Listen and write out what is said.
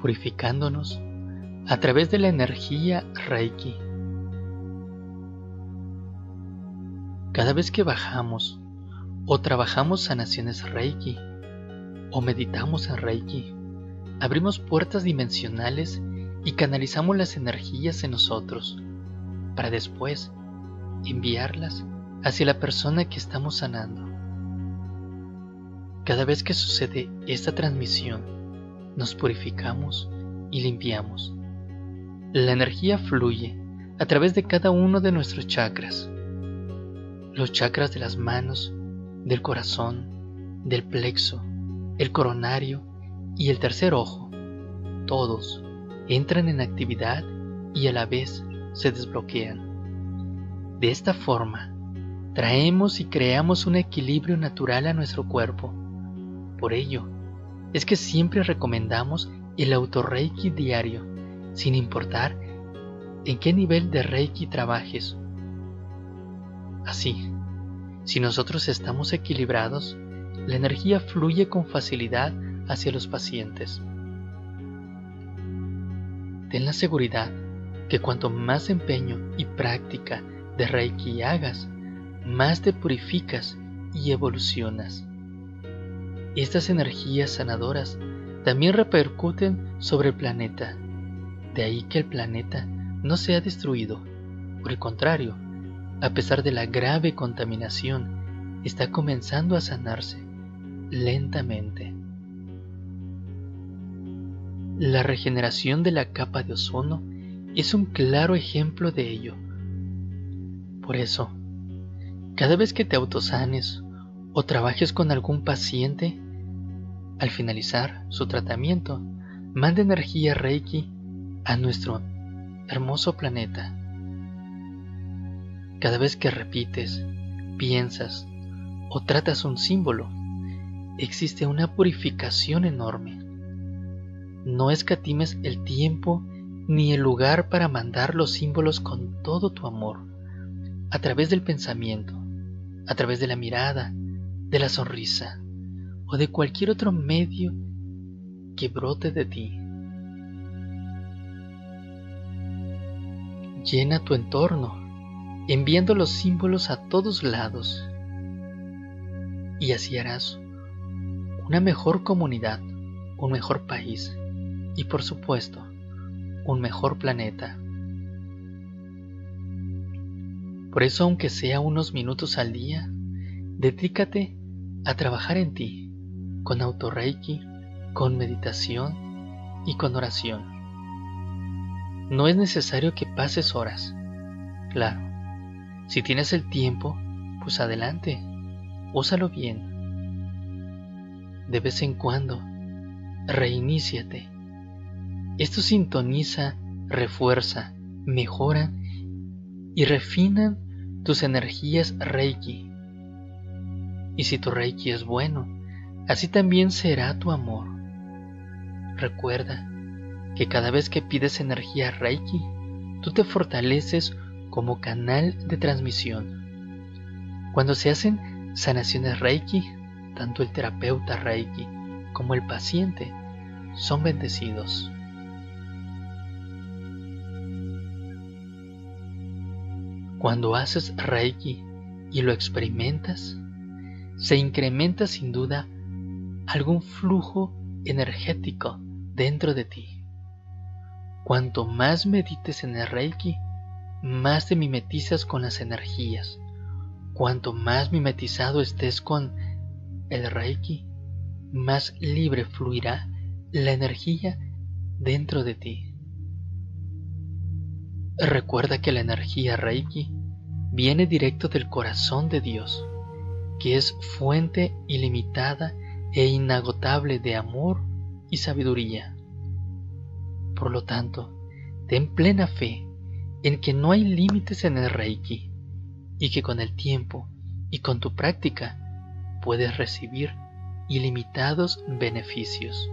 purificándonos a través de la energía Reiki. Cada vez que bajamos o trabajamos sanaciones Reiki o meditamos en Reiki, abrimos puertas dimensionales y canalizamos las energías en nosotros para después enviarlas hacia la persona que estamos sanando. Cada vez que sucede esta transmisión, nos purificamos y limpiamos. La energía fluye a través de cada uno de nuestros chakras. Los chakras de las manos, del corazón, del plexo, el coronario y el tercer ojo. Todos entran en actividad y a la vez se desbloquean. De esta forma, traemos y creamos un equilibrio natural a nuestro cuerpo. Por ello, es que siempre recomendamos el auto-reiki diario, sin importar en qué nivel de reiki trabajes. Así, si nosotros estamos equilibrados, la energía fluye con facilidad hacia los pacientes. Ten la seguridad que cuanto más empeño y práctica de Reiki hagas, más te purificas y evolucionas. Estas energías sanadoras también repercuten sobre el planeta, de ahí que el planeta no se ha destruido, por el contrario, a pesar de la grave contaminación, está comenzando a sanarse lentamente. La regeneración de la capa de ozono es un claro ejemplo de ello. Por eso, cada vez que te autosanes o trabajes con algún paciente, al finalizar su tratamiento, manda energía Reiki a nuestro hermoso planeta. Cada vez que repites, piensas o tratas un símbolo, existe una purificación enorme. No escatimes el tiempo ni el lugar para mandar los símbolos con todo tu amor, a través del pensamiento, a través de la mirada, de la sonrisa o de cualquier otro medio que brote de ti. Llena tu entorno, enviando los símbolos a todos lados, y así harás una mejor comunidad, un mejor país y por supuesto, un mejor planeta. Por eso, aunque sea unos minutos al día, dedícate a trabajar en ti, con autorreiki, con meditación y con oración. No es necesario que pases horas. Claro, si tienes el tiempo, pues adelante, úsalo bien. De vez en cuando, reiníciate esto sintoniza, refuerza, mejora y refina tus energías Reiki. Y si tu Reiki es bueno, así también será tu amor. Recuerda que cada vez que pides energía Reiki, tú te fortaleces como canal de transmisión. Cuando se hacen sanaciones Reiki, tanto el terapeuta Reiki como el paciente son bendecidos. Cuando haces Reiki y lo experimentas, se incrementa sin duda algún flujo energético dentro de ti. Cuanto más medites en el Reiki, más te mimetizas con las energías. Cuanto más mimetizado estés con el Reiki, más libre fluirá la energía dentro de ti. Recuerda que la energía Reiki viene directo del corazón de Dios, que es fuente ilimitada e inagotable de amor y sabiduría. Por lo tanto, ten plena fe en que no hay límites en el Reiki y que con el tiempo y con tu práctica puedes recibir ilimitados beneficios.